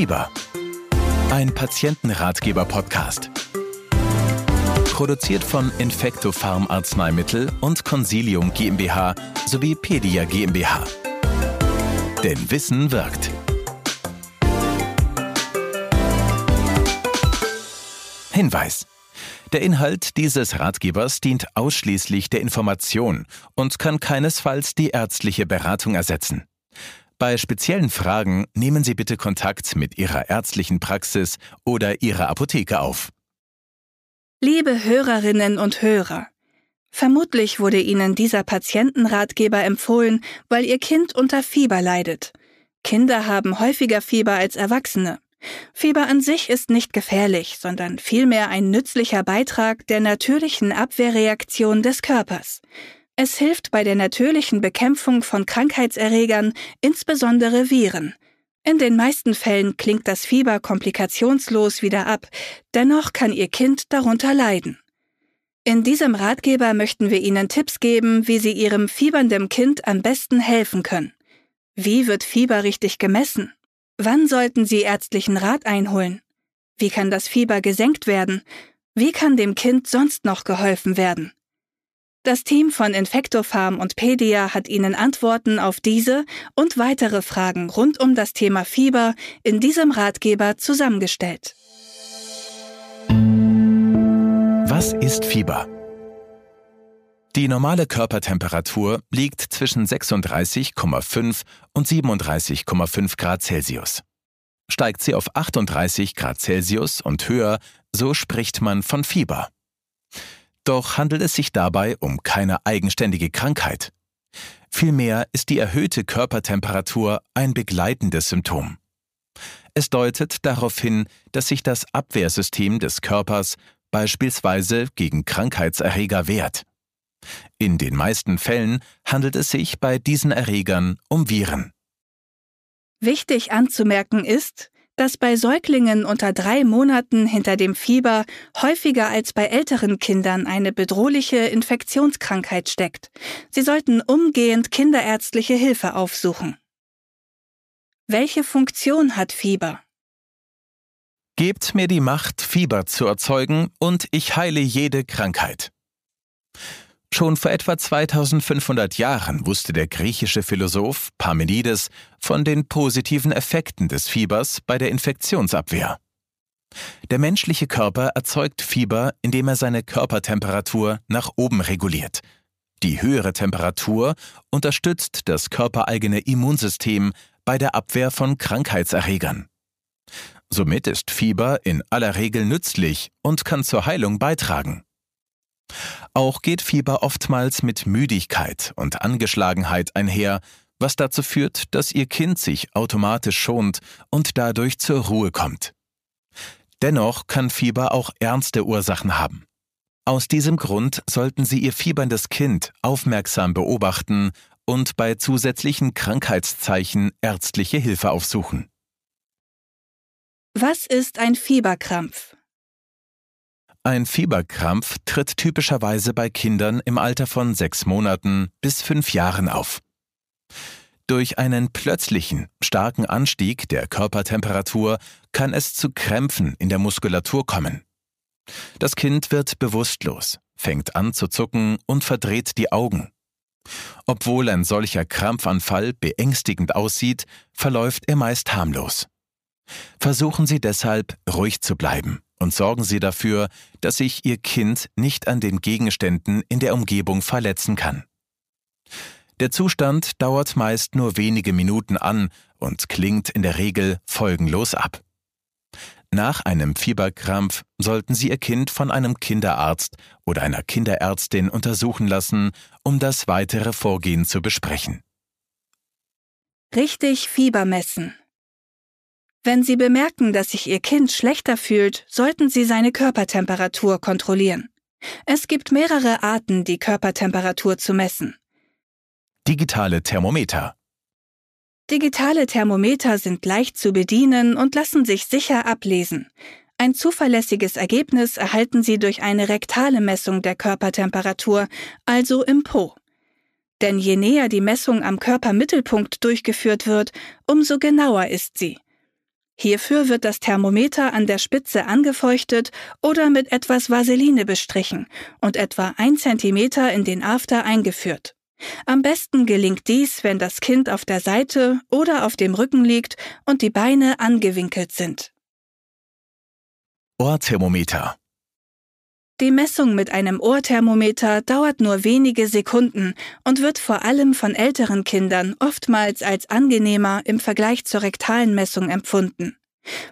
Fieber. Ein Patientenratgeber-Podcast. Produziert von Infecto Farm Arzneimittel und Consilium GmbH sowie Pedia GmbH. Denn Wissen wirkt. Hinweis. Der Inhalt dieses Ratgebers dient ausschließlich der Information und kann keinesfalls die ärztliche Beratung ersetzen. Bei speziellen Fragen nehmen Sie bitte Kontakt mit Ihrer ärztlichen Praxis oder Ihrer Apotheke auf. Liebe Hörerinnen und Hörer, vermutlich wurde Ihnen dieser Patientenratgeber empfohlen, weil Ihr Kind unter Fieber leidet. Kinder haben häufiger Fieber als Erwachsene. Fieber an sich ist nicht gefährlich, sondern vielmehr ein nützlicher Beitrag der natürlichen Abwehrreaktion des Körpers. Es hilft bei der natürlichen Bekämpfung von Krankheitserregern, insbesondere Viren. In den meisten Fällen klingt das Fieber komplikationslos wieder ab, dennoch kann Ihr Kind darunter leiden. In diesem Ratgeber möchten wir Ihnen Tipps geben, wie Sie Ihrem fiebernden Kind am besten helfen können. Wie wird Fieber richtig gemessen? Wann sollten Sie ärztlichen Rat einholen? Wie kann das Fieber gesenkt werden? Wie kann dem Kind sonst noch geholfen werden? Das Team von Infectofarm und Pedia hat Ihnen Antworten auf diese und weitere Fragen rund um das Thema Fieber in diesem Ratgeber zusammengestellt. Was ist Fieber? Die normale Körpertemperatur liegt zwischen 36,5 und 37,5 Grad Celsius. Steigt sie auf 38 Grad Celsius und höher, so spricht man von Fieber. Doch handelt es sich dabei um keine eigenständige Krankheit. Vielmehr ist die erhöhte Körpertemperatur ein begleitendes Symptom. Es deutet darauf hin, dass sich das Abwehrsystem des Körpers beispielsweise gegen Krankheitserreger wehrt. In den meisten Fällen handelt es sich bei diesen Erregern um Viren. Wichtig anzumerken ist, dass bei Säuglingen unter drei Monaten hinter dem Fieber häufiger als bei älteren Kindern eine bedrohliche Infektionskrankheit steckt. Sie sollten umgehend kinderärztliche Hilfe aufsuchen. Welche Funktion hat Fieber? Gebt mir die Macht, Fieber zu erzeugen, und ich heile jede Krankheit. Schon vor etwa 2500 Jahren wusste der griechische Philosoph Parmenides von den positiven Effekten des Fiebers bei der Infektionsabwehr. Der menschliche Körper erzeugt Fieber, indem er seine Körpertemperatur nach oben reguliert. Die höhere Temperatur unterstützt das körpereigene Immunsystem bei der Abwehr von Krankheitserregern. Somit ist Fieber in aller Regel nützlich und kann zur Heilung beitragen. Auch geht Fieber oftmals mit Müdigkeit und Angeschlagenheit einher, was dazu führt, dass Ihr Kind sich automatisch schont und dadurch zur Ruhe kommt. Dennoch kann Fieber auch ernste Ursachen haben. Aus diesem Grund sollten Sie Ihr fieberndes Kind aufmerksam beobachten und bei zusätzlichen Krankheitszeichen ärztliche Hilfe aufsuchen. Was ist ein Fieberkrampf? Ein Fieberkrampf tritt typischerweise bei Kindern im Alter von sechs Monaten bis fünf Jahren auf. Durch einen plötzlichen, starken Anstieg der Körpertemperatur kann es zu Krämpfen in der Muskulatur kommen. Das Kind wird bewusstlos, fängt an zu zucken und verdreht die Augen. Obwohl ein solcher Krampfanfall beängstigend aussieht, verläuft er meist harmlos. Versuchen Sie deshalb, ruhig zu bleiben und sorgen Sie dafür, dass sich Ihr Kind nicht an den Gegenständen in der Umgebung verletzen kann. Der Zustand dauert meist nur wenige Minuten an und klingt in der Regel folgenlos ab. Nach einem Fieberkrampf sollten Sie Ihr Kind von einem Kinderarzt oder einer Kinderärztin untersuchen lassen, um das weitere Vorgehen zu besprechen. Richtig Fieber messen. Wenn Sie bemerken, dass sich Ihr Kind schlechter fühlt, sollten Sie seine Körpertemperatur kontrollieren. Es gibt mehrere Arten, die Körpertemperatur zu messen. Digitale Thermometer. Digitale Thermometer sind leicht zu bedienen und lassen sich sicher ablesen. Ein zuverlässiges Ergebnis erhalten Sie durch eine rektale Messung der Körpertemperatur, also im Po. Denn je näher die Messung am Körpermittelpunkt durchgeführt wird, umso genauer ist sie. Hierfür wird das Thermometer an der Spitze angefeuchtet oder mit etwas Vaseline bestrichen und etwa ein Zentimeter in den After eingeführt. Am besten gelingt dies, wenn das Kind auf der Seite oder auf dem Rücken liegt und die Beine angewinkelt sind. Ohrthermometer die Messung mit einem Ohrthermometer dauert nur wenige Sekunden und wird vor allem von älteren Kindern oftmals als angenehmer im Vergleich zur rektalen Messung empfunden.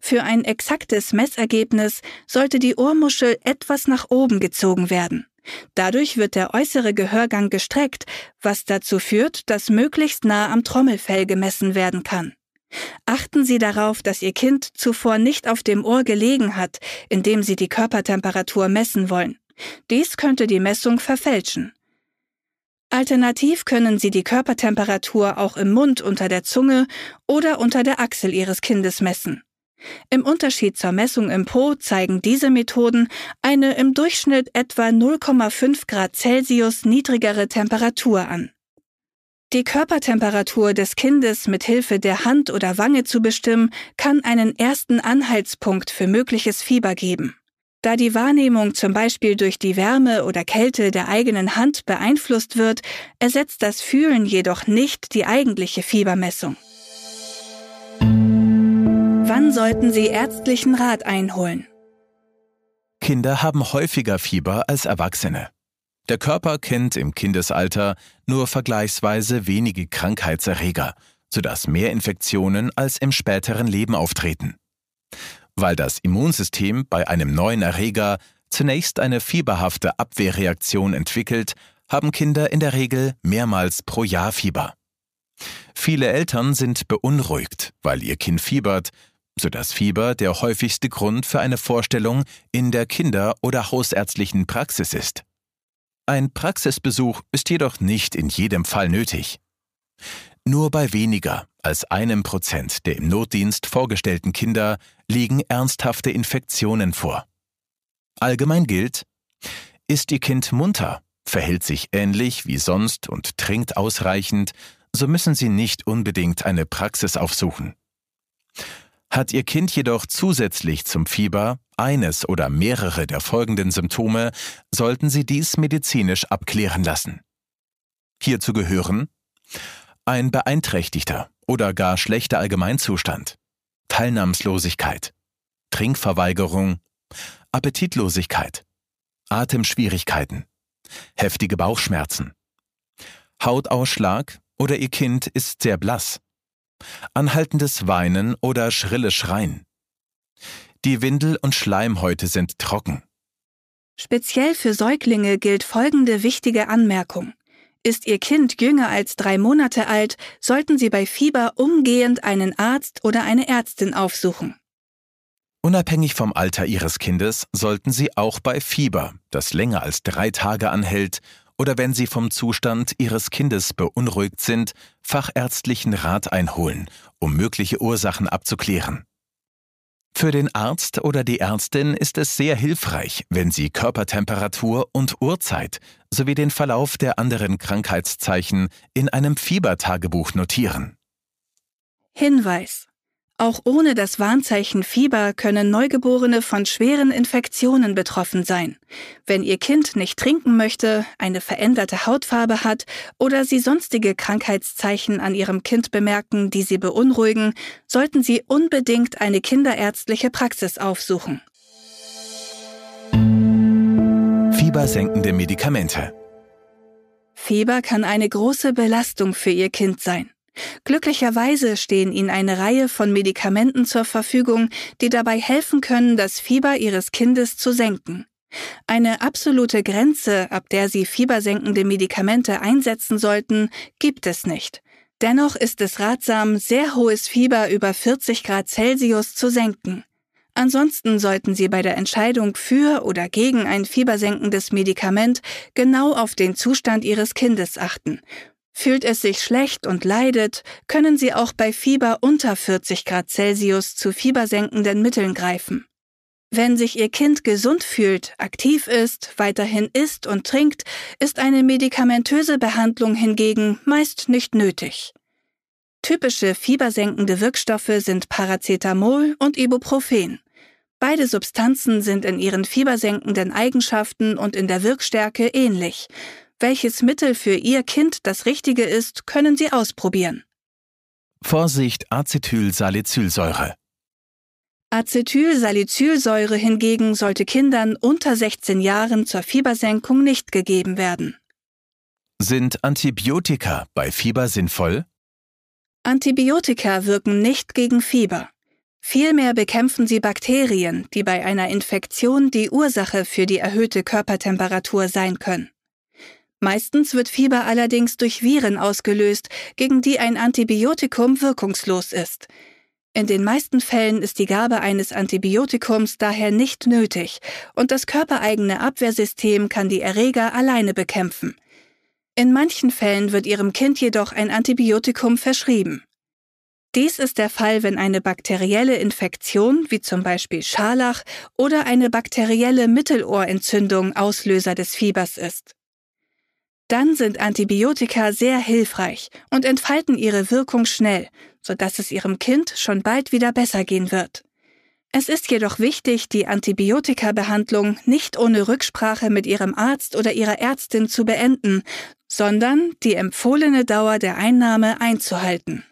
Für ein exaktes Messergebnis sollte die Ohrmuschel etwas nach oben gezogen werden. Dadurch wird der äußere Gehörgang gestreckt, was dazu führt, dass möglichst nah am Trommelfell gemessen werden kann. Achten Sie darauf, dass Ihr Kind zuvor nicht auf dem Ohr gelegen hat, indem Sie die Körpertemperatur messen wollen. Dies könnte die Messung verfälschen. Alternativ können Sie die Körpertemperatur auch im Mund unter der Zunge oder unter der Achsel Ihres Kindes messen. Im Unterschied zur Messung im Po zeigen diese Methoden eine im Durchschnitt etwa 0,5 Grad Celsius niedrigere Temperatur an. Die Körpertemperatur des Kindes mit Hilfe der Hand oder Wange zu bestimmen, kann einen ersten Anhaltspunkt für mögliches Fieber geben. Da die Wahrnehmung zum Beispiel durch die Wärme oder Kälte der eigenen Hand beeinflusst wird, ersetzt das Fühlen jedoch nicht die eigentliche Fiebermessung. Wann sollten Sie ärztlichen Rat einholen? Kinder haben häufiger Fieber als Erwachsene. Der Körper kennt im Kindesalter nur vergleichsweise wenige Krankheitserreger, sodass mehr Infektionen als im späteren Leben auftreten. Weil das Immunsystem bei einem neuen Erreger zunächst eine fieberhafte Abwehrreaktion entwickelt, haben Kinder in der Regel mehrmals pro Jahr Fieber. Viele Eltern sind beunruhigt, weil ihr Kind fiebert, sodass Fieber der häufigste Grund für eine Vorstellung in der Kinder- oder hausärztlichen Praxis ist. Ein Praxisbesuch ist jedoch nicht in jedem Fall nötig. Nur bei weniger als einem Prozent der im Notdienst vorgestellten Kinder liegen ernsthafte Infektionen vor. Allgemein gilt, ist Ihr Kind munter, verhält sich ähnlich wie sonst und trinkt ausreichend, so müssen Sie nicht unbedingt eine Praxis aufsuchen. Hat Ihr Kind jedoch zusätzlich zum Fieber eines oder mehrere der folgenden Symptome, sollten Sie dies medizinisch abklären lassen. Hierzu gehören ein beeinträchtigter oder gar schlechter Allgemeinzustand, Teilnahmslosigkeit, Trinkverweigerung, Appetitlosigkeit, Atemschwierigkeiten, heftige Bauchschmerzen, Hautausschlag oder Ihr Kind ist sehr blass, anhaltendes Weinen oder schrille Schreien, die Windel und Schleimhäute sind trocken. Speziell für Säuglinge gilt folgende wichtige Anmerkung. Ist Ihr Kind jünger als drei Monate alt, sollten Sie bei Fieber umgehend einen Arzt oder eine Ärztin aufsuchen. Unabhängig vom Alter Ihres Kindes sollten Sie auch bei Fieber, das länger als drei Tage anhält, oder wenn Sie vom Zustand Ihres Kindes beunruhigt sind, fachärztlichen Rat einholen, um mögliche Ursachen abzuklären. Für den Arzt oder die Ärztin ist es sehr hilfreich, wenn Sie Körpertemperatur und Uhrzeit sowie den Verlauf der anderen Krankheitszeichen in einem Fiebertagebuch notieren. Hinweis auch ohne das Warnzeichen Fieber können Neugeborene von schweren Infektionen betroffen sein. Wenn Ihr Kind nicht trinken möchte, eine veränderte Hautfarbe hat oder Sie sonstige Krankheitszeichen an Ihrem Kind bemerken, die Sie beunruhigen, sollten Sie unbedingt eine kinderärztliche Praxis aufsuchen. Fiebersenkende Medikamente Fieber kann eine große Belastung für Ihr Kind sein. Glücklicherweise stehen Ihnen eine Reihe von Medikamenten zur Verfügung, die dabei helfen können, das Fieber Ihres Kindes zu senken. Eine absolute Grenze, ab der Sie fiebersenkende Medikamente einsetzen sollten, gibt es nicht. Dennoch ist es ratsam, sehr hohes Fieber über 40 Grad Celsius zu senken. Ansonsten sollten Sie bei der Entscheidung für oder gegen ein fiebersenkendes Medikament genau auf den Zustand Ihres Kindes achten Fühlt es sich schlecht und leidet, können Sie auch bei Fieber unter 40 Grad Celsius zu fiebersenkenden Mitteln greifen. Wenn sich Ihr Kind gesund fühlt, aktiv ist, weiterhin isst und trinkt, ist eine medikamentöse Behandlung hingegen meist nicht nötig. Typische fiebersenkende Wirkstoffe sind Paracetamol und Ibuprofen. Beide Substanzen sind in ihren fiebersenkenden Eigenschaften und in der Wirkstärke ähnlich. Welches Mittel für Ihr Kind das richtige ist, können Sie ausprobieren. Vorsicht Acetylsalicylsäure. Acetylsalicylsäure hingegen sollte Kindern unter 16 Jahren zur Fiebersenkung nicht gegeben werden. Sind Antibiotika bei Fieber sinnvoll? Antibiotika wirken nicht gegen Fieber. Vielmehr bekämpfen sie Bakterien, die bei einer Infektion die Ursache für die erhöhte Körpertemperatur sein können. Meistens wird Fieber allerdings durch Viren ausgelöst, gegen die ein Antibiotikum wirkungslos ist. In den meisten Fällen ist die Gabe eines Antibiotikums daher nicht nötig und das körpereigene Abwehrsystem kann die Erreger alleine bekämpfen. In manchen Fällen wird ihrem Kind jedoch ein Antibiotikum verschrieben. Dies ist der Fall, wenn eine bakterielle Infektion, wie zum Beispiel Scharlach oder eine bakterielle Mittelohrentzündung Auslöser des Fiebers ist. Dann sind Antibiotika sehr hilfreich und entfalten ihre Wirkung schnell, sodass es ihrem Kind schon bald wieder besser gehen wird. Es ist jedoch wichtig, die Antibiotika-Behandlung nicht ohne Rücksprache mit Ihrem Arzt oder Ihrer Ärztin zu beenden, sondern die empfohlene Dauer der Einnahme einzuhalten.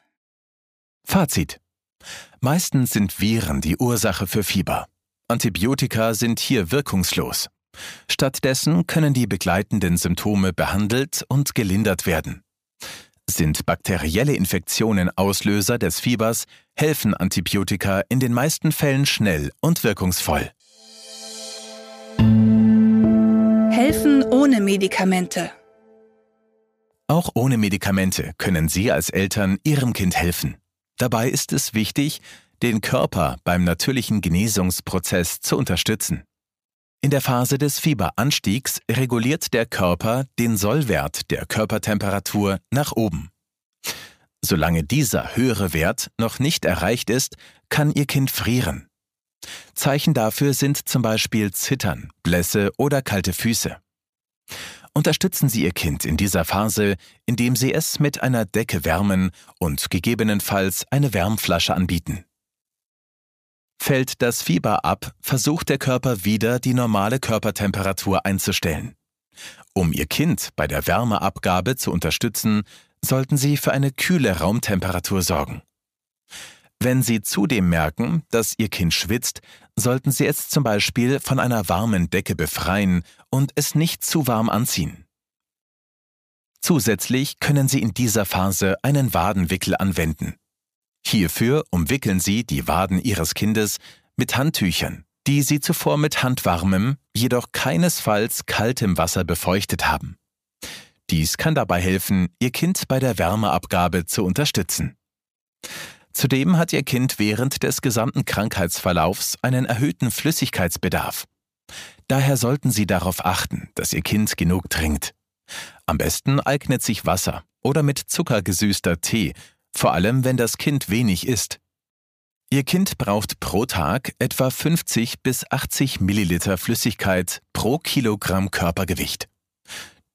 Fazit. Meistens sind Viren die Ursache für Fieber. Antibiotika sind hier wirkungslos. Stattdessen können die begleitenden Symptome behandelt und gelindert werden. Sind bakterielle Infektionen Auslöser des Fiebers, helfen Antibiotika in den meisten Fällen schnell und wirkungsvoll. Helfen ohne Medikamente. Auch ohne Medikamente können Sie als Eltern Ihrem Kind helfen. Dabei ist es wichtig, den Körper beim natürlichen Genesungsprozess zu unterstützen. In der Phase des Fieberanstiegs reguliert der Körper den Sollwert der Körpertemperatur nach oben. Solange dieser höhere Wert noch nicht erreicht ist, kann Ihr Kind frieren. Zeichen dafür sind zum Beispiel Zittern, Blässe oder kalte Füße. Unterstützen Sie Ihr Kind in dieser Phase, indem Sie es mit einer Decke wärmen und gegebenenfalls eine Wärmflasche anbieten. Fällt das Fieber ab, versucht der Körper wieder die normale Körpertemperatur einzustellen. Um Ihr Kind bei der Wärmeabgabe zu unterstützen, sollten Sie für eine kühle Raumtemperatur sorgen. Wenn Sie zudem merken, dass Ihr Kind schwitzt, sollten Sie es zum Beispiel von einer warmen Decke befreien und es nicht zu warm anziehen. Zusätzlich können Sie in dieser Phase einen Wadenwickel anwenden. Hierfür umwickeln Sie die Waden Ihres Kindes mit Handtüchern, die Sie zuvor mit handwarmem, jedoch keinesfalls kaltem Wasser befeuchtet haben. Dies kann dabei helfen, Ihr Kind bei der Wärmeabgabe zu unterstützen. Zudem hat Ihr Kind während des gesamten Krankheitsverlaufs einen erhöhten Flüssigkeitsbedarf. Daher sollten Sie darauf achten, dass Ihr Kind genug trinkt. Am besten eignet sich Wasser oder mit Zucker gesüßter Tee, vor allem wenn das Kind wenig isst. Ihr Kind braucht pro Tag etwa 50 bis 80 Milliliter Flüssigkeit pro Kilogramm Körpergewicht.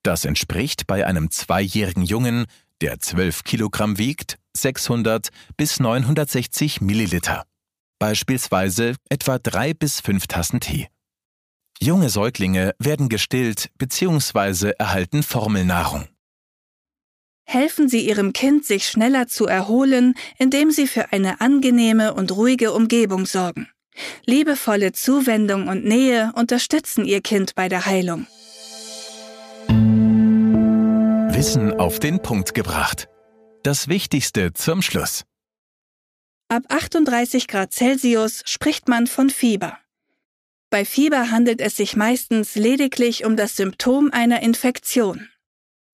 Das entspricht bei einem zweijährigen Jungen, der 12 Kilogramm wiegt, 600 bis 960 Milliliter. Beispielsweise etwa drei bis fünf Tassen Tee. Junge Säuglinge werden gestillt bzw. erhalten Formelnahrung. Helfen Sie Ihrem Kind, sich schneller zu erholen, indem Sie für eine angenehme und ruhige Umgebung sorgen. Liebevolle Zuwendung und Nähe unterstützen Ihr Kind bei der Heilung. Wissen auf den Punkt gebracht. Das Wichtigste zum Schluss. Ab 38 Grad Celsius spricht man von Fieber. Bei Fieber handelt es sich meistens lediglich um das Symptom einer Infektion.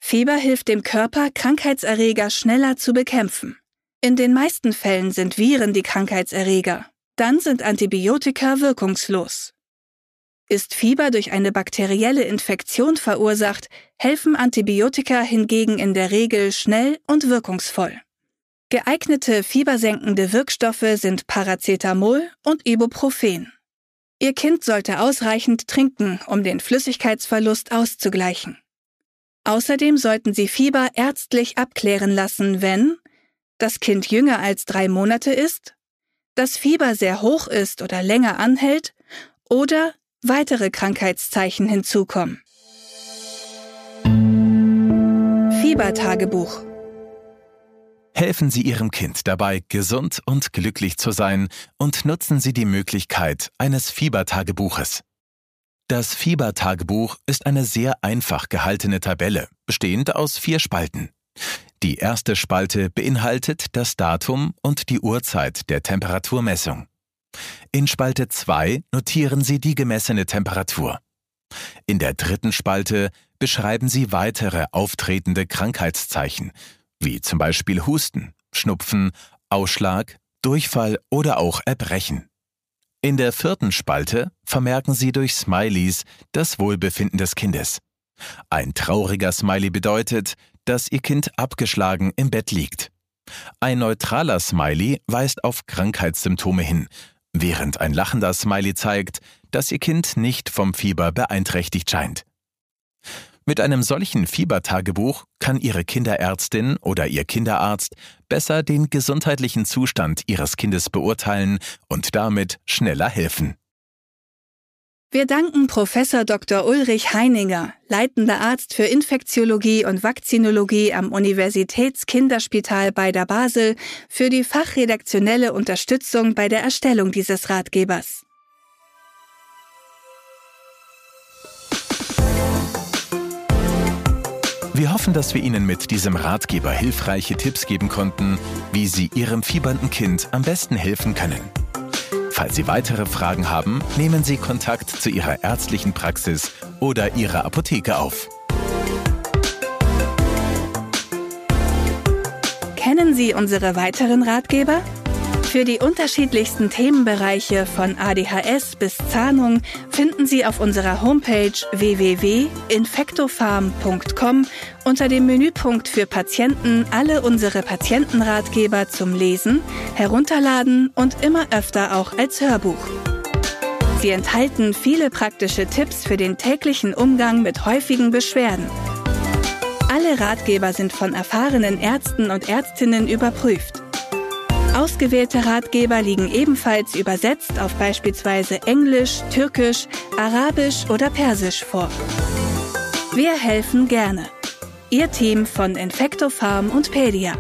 Fieber hilft dem Körper, Krankheitserreger schneller zu bekämpfen. In den meisten Fällen sind Viren die Krankheitserreger. Dann sind Antibiotika wirkungslos. Ist Fieber durch eine bakterielle Infektion verursacht, helfen Antibiotika hingegen in der Regel schnell und wirkungsvoll. Geeignete fiebersenkende Wirkstoffe sind Paracetamol und Ibuprofen. Ihr Kind sollte ausreichend trinken, um den Flüssigkeitsverlust auszugleichen. Außerdem sollten Sie Fieber ärztlich abklären lassen, wenn das Kind jünger als drei Monate ist, das Fieber sehr hoch ist oder länger anhält oder weitere Krankheitszeichen hinzukommen. Fiebertagebuch Helfen Sie Ihrem Kind dabei, gesund und glücklich zu sein und nutzen Sie die Möglichkeit eines Fiebertagebuches. Das Fiebertagebuch ist eine sehr einfach gehaltene Tabelle, bestehend aus vier Spalten. Die erste Spalte beinhaltet das Datum und die Uhrzeit der Temperaturmessung. In Spalte 2 notieren Sie die gemessene Temperatur. In der dritten Spalte beschreiben Sie weitere auftretende Krankheitszeichen, wie zum Beispiel Husten, Schnupfen, Ausschlag, Durchfall oder auch Erbrechen. In der vierten Spalte vermerken Sie durch Smileys das Wohlbefinden des Kindes. Ein trauriger Smiley bedeutet, dass Ihr Kind abgeschlagen im Bett liegt. Ein neutraler Smiley weist auf Krankheitssymptome hin, während ein lachender Smiley zeigt, dass Ihr Kind nicht vom Fieber beeinträchtigt scheint. Mit einem solchen Fiebertagebuch kann Ihre Kinderärztin oder Ihr Kinderarzt besser den gesundheitlichen Zustand Ihres Kindes beurteilen und damit schneller helfen. Wir danken Professor Dr. Ulrich Heininger, leitender Arzt für Infektiologie und Vakzinologie am Universitätskinderspital bei der Basel, für die fachredaktionelle Unterstützung bei der Erstellung dieses Ratgebers. Wir hoffen, dass wir Ihnen mit diesem Ratgeber hilfreiche Tipps geben konnten, wie Sie Ihrem fiebernden Kind am besten helfen können. Falls Sie weitere Fragen haben, nehmen Sie Kontakt zu Ihrer ärztlichen Praxis oder Ihrer Apotheke auf. Kennen Sie unsere weiteren Ratgeber? Für die unterschiedlichsten Themenbereiche von ADHS bis Zahnung finden Sie auf unserer Homepage www.infectofarm.com unter dem Menüpunkt für Patienten alle unsere Patientenratgeber zum Lesen, Herunterladen und immer öfter auch als Hörbuch. Sie enthalten viele praktische Tipps für den täglichen Umgang mit häufigen Beschwerden. Alle Ratgeber sind von erfahrenen Ärzten und Ärztinnen überprüft. Ausgewählte Ratgeber liegen ebenfalls übersetzt auf beispielsweise Englisch, Türkisch, Arabisch oder Persisch vor. Wir helfen gerne. Ihr Team von Infecto Farm und Pedia.